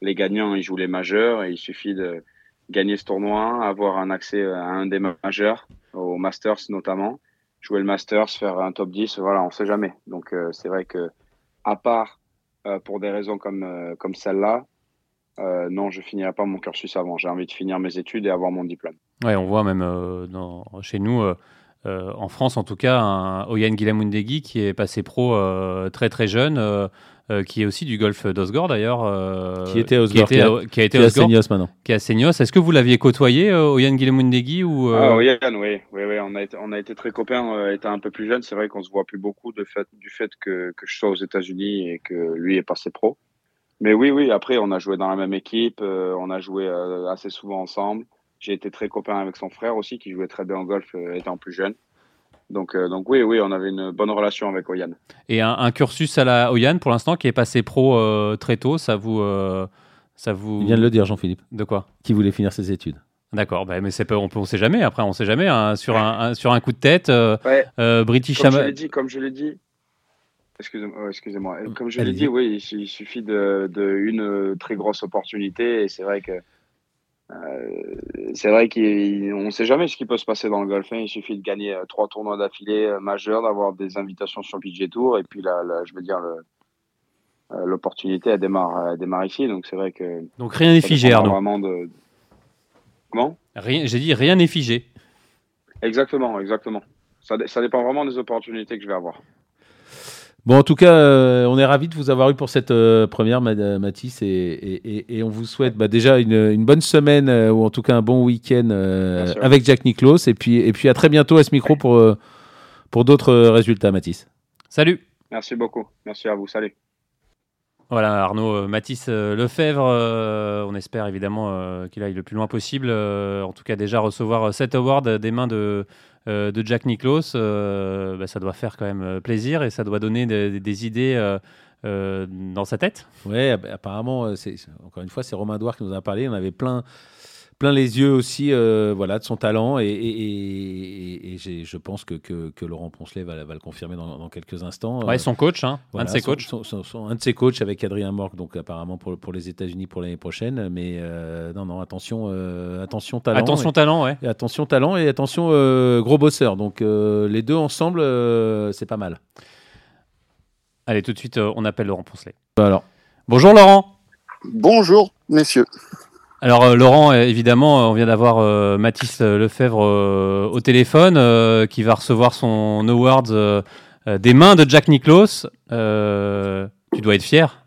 Les gagnants, ils jouent les majeurs, et il suffit de gagner ce tournoi, avoir un accès à un des majeurs, au Masters notamment, jouer le Masters, faire un top 10, voilà, on ne sait jamais. Donc c'est vrai que, à part pour des raisons comme, comme celle-là, euh, non, je finirai pas mon cursus avant. J'ai envie de finir mes études et avoir mon diplôme.
Ouais, on voit même euh, chez nous, euh, en France en tout cas, un Oyan Guilamundegui qui est passé pro très très jeune. qui est aussi du golf d'Osgore d'ailleurs.
qui était à
qui, était,
qui, a été à Seignos maintenant.
Qui est à Seignos. Est-ce que vous l'aviez côtoyé, Oyan Guilamundegui ou
Ah, Oyan, oui. oui, oui. On, a été, on a été très copains étant un peu plus jeune. C'est vrai qu'on se voit plus beaucoup de fait, du fait que, que je sois aux États-Unis et que lui est passé pro. Mais oui, oui, après, on a joué dans la même équipe, euh, on a joué euh, assez souvent ensemble. J'ai été très copain avec son frère aussi, qui jouait très bien au golf euh, étant plus jeune. Donc, donc oui, oui, on avait une bonne relation avec Oyan.
Et un, cursus à la Oyan, pour l'instant, qui est passé pro très tôt, ça vous, ça vous...
Il vient de le dire, Jean-Philippe.
De quoi?
Qui voulait finir ses études.
D'accord, bah, mais c'est on ne sait jamais. Après, on sait jamais. Hein, sur, un, sur un coup de tête, British
Comme je l'ai dit, comme je l'ai dit, Excusez-moi. excusez Comme je l'ai dit, oui, il, suffit de, une euh, très grosse opportunité et c'est vrai que euh, c'est vrai qu'on ne sait jamais ce qui peut se passer dans le golf. Hein. Il suffit de gagner euh, trois tournois d'affilée majeurs, d'avoir des invitations sur PG Tour et puis là, je veux dire l'opportunité elle démarre, elle démarre ici. Donc c'est vrai que
donc rien n'est figé, Arnaud.
Vraiment de... Comment?
J'ai dit rien n'est figé.
Exactement, exactement. Ça, ça dépend vraiment des opportunités que je vais avoir.
Bon, en tout cas, euh, on est ravis de vous avoir eu pour cette euh, première, Mathis, et, on vous souhaite bah, déjà une, bonne semaine, euh, ou en tout cas un bon week-end avec Jack Nicklaus, et puis, et puis à très bientôt à ce micro pour, pour d'autres résultats, Mathis.
Salut
Merci beaucoup, merci à vous, salut
voilà, Arnaud, Mathis Lefebvre, on espère évidemment qu'il aille le plus loin possible. en tout cas, déjà recevoir cet award des mains de, euh, de Jack Nicklaus, euh, bah, ça doit faire quand même euh, plaisir et ça doit donner des, idées dans sa tête.
Oui, apparemment, c'est, encore une fois, c'est Romain Douard qui nous a parlé. On avait plein plein les yeux aussi euh, voilà, de son talent. Et, et, je pense que, que, Laurent Poncelet va, va le confirmer dans, quelques instants.
Ouais, son coach, hein, un de ses coachs.
un de ses coachs avec Adrien Mork, donc apparemment pour, pour les États-Unis pour l'année prochaine. Mais euh, non, non, attention, euh, attention talent.
Attention talent, ouais.
attention talent et attention gros bosseur. Donc les deux ensemble, c'est pas mal.
Allez, tout de suite, on appelle Laurent Poncelet.
Alors.
Bonjour Laurent.
Bonjour messieurs.
Alors euh, Laurent, euh, évidemment, euh, on vient d'avoir Mathis Lefebvre au téléphone, qui va recevoir son award des mains de Jack Nicklaus. tu dois être fier.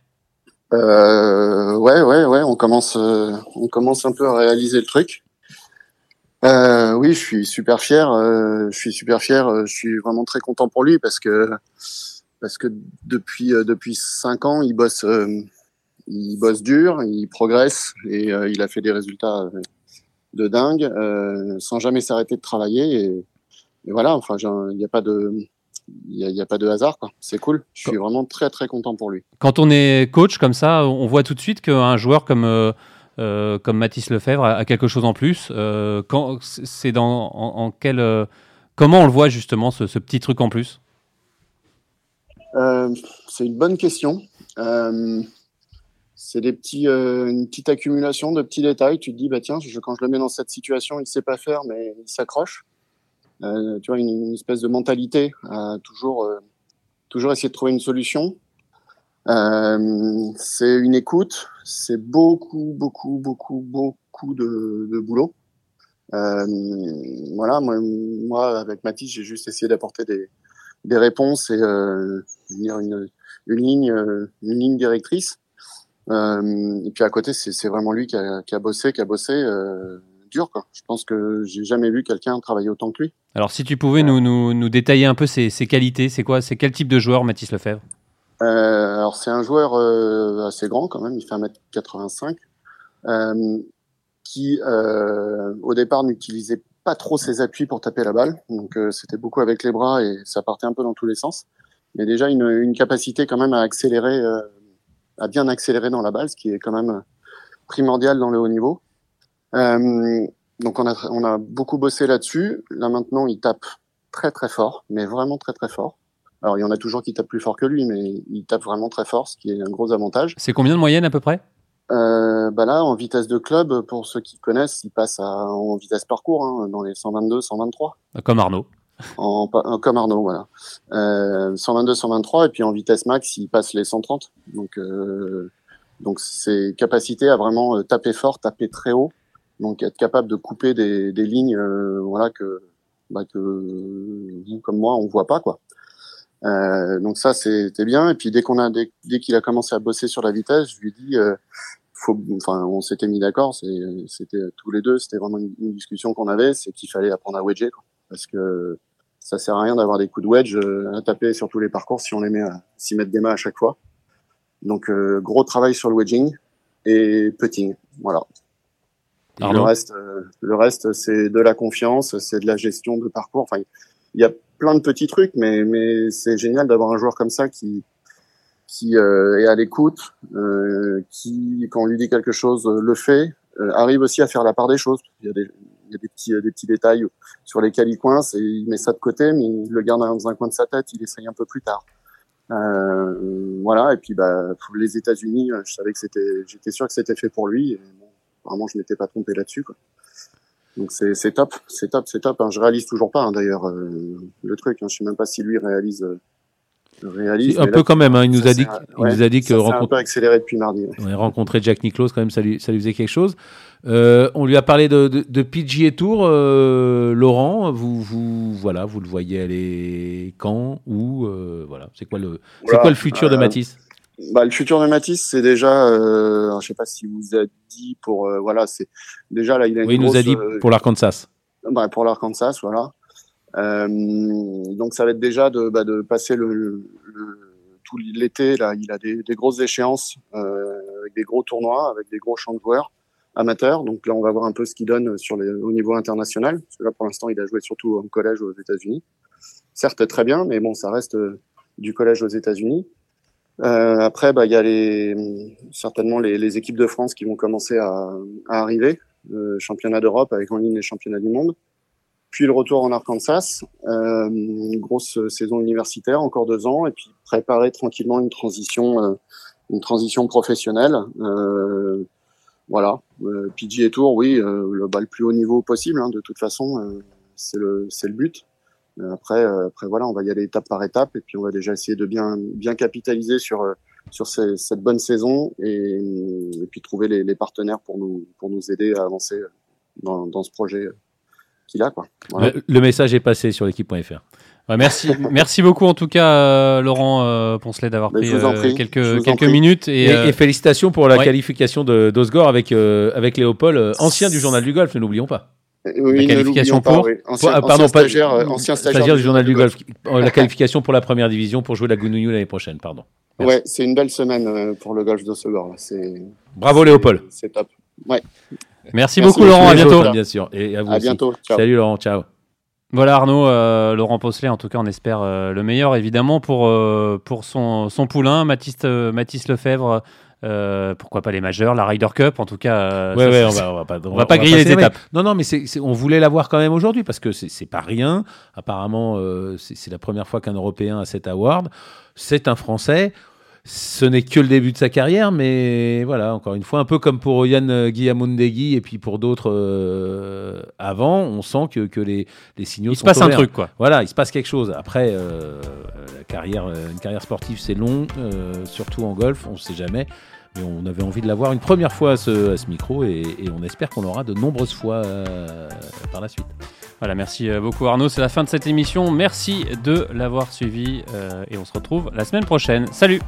ouais, ouais, ouais. On commence, on commence un peu à réaliser le truc. oui, je suis super fier. je suis super fier. je suis vraiment très content pour lui parce que parce que depuis depuis cinq ans, il bosse il bosse dur, il progresse et euh, il a fait des résultats euh, de dingue euh, sans jamais s'arrêter de travailler. Et, voilà, enfin, il n'y a pas de. Il n'y a, pas de hasard, C'est cool. Je suis vraiment très très content pour lui.
Quand on est coach comme ça, on voit tout de suite qu'un joueur comme comme Mathis Lefebvre a, quelque chose en plus. quand c'est dans en, quel comment on le voit justement ce, ce petit truc en plus?
C'est une bonne question c'est des petits, euh, une petite accumulation de petits détails. Tu te dis, bah tiens, quand je le mets dans cette situation, il sait pas faire, mais il s'accroche. Euh, tu vois, une, espèce de mentalité à toujours, euh, toujours essayer de trouver une solution. c'est une écoute, c'est beaucoup, beaucoup, beaucoup, beaucoup de, boulot. voilà, moi, avec Mathis, j'ai juste essayé d'apporter des, des réponses et une, une ligne, une ligne directrice. Euh, et puis à côté, c'est vraiment lui qui a, qui a, bossé, qui a bossé euh, dur. Quoi. Je pense que j'ai jamais vu quelqu'un travailler autant que lui.
Alors si tu pouvais nous, nous, nous détailler un peu ses, ses qualités, c'est quoi C'est quel type de joueur Mathis Lefebvre?
Euh, Alors c'est un joueur euh, assez grand quand même, il fait 1m85, euh, qui au départ n'utilisait pas trop ses appuis pour taper la balle. Donc c'était beaucoup avec les bras et ça partait un peu dans tous les sens. Mais déjà une, une capacité quand même à accélérer à bien accélérer dans la balle, ce qui est quand même primordial dans le haut niveau. Euh, donc on a, on a beaucoup bossé là-dessus. Là maintenant, il tape très très fort, mais vraiment très très fort. Alors il y en a toujours qui tapent plus fort que lui, mais il tape vraiment très fort, ce qui est un gros avantage.
C'est combien de moyenne à peu près?
Euh, bah là, en vitesse de club, pour ceux qui connaissent, il passe à, en vitesse parcours, hein, dans les 122, 123.
Comme Arnaud.
En, comme Arnaud, voilà. Euh, 122, 123, et puis en vitesse max, il passe les 130. Donc, euh, donc c'est capacité à vraiment euh, taper fort, taper très haut, donc être capable de couper des, des lignes, euh, voilà que, bah, que vous comme moi on voit pas quoi. Euh, donc ça c'était bien. Et puis dès qu'on a dès, qu'il a commencé à bosser sur la vitesse, je lui dit euh, faut, enfin, on s'était mis d'accord, c'était tous les deux, c'était vraiment une, discussion qu'on avait, c'est qu'il fallait apprendre à wedger, quoi, parce que ça sert à rien d'avoir des coups de wedge euh, à taper sur tous les parcours si on les met à s'y mettre des mains à chaque fois. Donc euh, gros travail sur le wedging et putting, voilà. le reste, euh, le reste, c'est de la confiance, c'est de la gestion de parcours. Enfin, il y a plein de petits trucs, mais mais c'est génial d'avoir un joueur comme ça qui qui euh, est à l'écoute, euh, qui, quand on lui dit quelque chose, euh, le fait, arrive aussi à faire la part des choses. Il y a des, il y a des petits, des petits détails sur lesquels il coince et il met ça de côté, mais il le garde dans un coin de sa tête, il essaye un peu plus tard. Euh, voilà, et puis bah, les États-Unis, je savais que c'était, j'étais sûr que c'était fait pour lui. Et vraiment, je m'étais pas trompé là-dessus. Donc c'est, c'est top, c'est top, c'est top. Hein. Je réalise toujours pas hein, d'ailleurs euh, le truc. Hein. Je sais même pas si lui réalise
un peu quand même. Hein. il nous a dit, il nous a dit que
rencontrer, un accéléré depuis mardi.
Ouais. rencontrer Jack Nicklaus quand même, ça lui, ça lui faisait quelque chose. Euh, on lui a parlé de, de, de PGA Tour. Euh, Laurent, vous, vous, voilà, vous le voyez aller quand, où, euh, voilà. C'est quoi le, c'est quoi le futur de Matisse?
bah, le futur de Matisse, c'est déjà, euh, je sais pas si vous a dit pour, voilà, c'est déjà là, il a
Oui, il nous a dit pour l'Arkansas.
Bah, pour l'Arkansas, voilà. Euh, donc ça va être déjà de, bah, de passer le, le tout l'été. Là, il a des, des grosses échéances euh, avec des gros tournois, avec des gros champs de joueurs amateurs. Donc là, on va voir un peu ce qu'il donne sur les, au niveau international. Parce que là, pour l'instant, il a joué surtout en collège aux États-Unis. Certes, très bien, mais bon, ça reste euh, du collège aux États-Unis. Euh, après, bah, il y a les, certainement les, les, équipes de France qui vont commencer à, à arriver. Euh, championnat d'Europe avec en ligne les championnats du monde. Puis le retour en Arkansas, euh, une grosse saison universitaire, encore deux ans, et puis préparer tranquillement une transition, euh, une transition professionnelle. Euh, voilà, euh, PGA Tour, oui, euh, le, bah, le plus haut niveau possible, hein, de toute façon, euh, c'est le, le but. Après, après voilà, on va y aller étape par étape, et puis on va déjà essayer de bien, bien capitaliser sur sur cette bonne saison et, et puis trouver les, les, partenaires pour nous pour nous aider à avancer dans, dans ce projet qu'il a. Quoi.
Voilà. Le, le, message est passé sur l'équipe.fr.
Ouais, merci, merci beaucoup en tout cas, euh, Laurent euh, Poncelet, d'avoir pris, euh, quelques, quelques minutes. Et,
et, et, félicitations pour la ouais. qualification d'Osgore avec, avec Léopold, ancien du Journal du Golf, ne l'oublions pas.
Oui,
la qualification pour,
pas, oui. ancien, pour, pardon, ancien stagiaire, pas, ancien stagiaire,
stagiaire du Journal du Golf. la qualification pour la première division pour jouer la Gounouillou l'année prochaine, pardon.
Merci. Ouais, c'est une belle semaine pour le golf d'Osgore.
Bravo Léopold.
C'est top. Ouais.
Merci, Merci beaucoup, Laurent. À bientôt.
Bien sûr. Et à vous
à
aussi.
bientôt. Ciao.
Salut, Laurent. Ciao.
Voilà Arnaud, euh, Laurent Posselet, en tout cas on espère euh, le meilleur évidemment pour, euh, pour son, son poulain, Mathis, Mathis Lefebvre, euh, pourquoi pas les majeurs, la Ryder Cup en tout cas.
ouais, ça, ouais, on va, on va pas,
on, on va, va pas griller les étapes.
Non, non, mais c est, c est, on voulait l'avoir quand même aujourd'hui parce que c'est pas rien. Apparemment, c'est la première fois qu'un Européen a cet award. C'est un Français ce n'est que le début de sa carrière, mais voilà, encore une fois, un peu comme pour Yann Guillamondegui et puis pour d'autres euh, avant, on sent que, que les, les, signaux
il
sont
se passe un truc, quoi.
Voilà, il se passe quelque chose. Après, euh, la carrière, une carrière sportive, c'est long, euh, surtout en golf, on ne sait jamais. Mais on avait envie de l'avoir une première fois à ce, à ce micro et, et, on espère qu'on l'aura de nombreuses fois euh, par la suite.
Voilà, merci beaucoup Arnaud. C'est la fin de cette émission. Merci de l'avoir suivi euh, et on se retrouve la semaine prochaine. Salut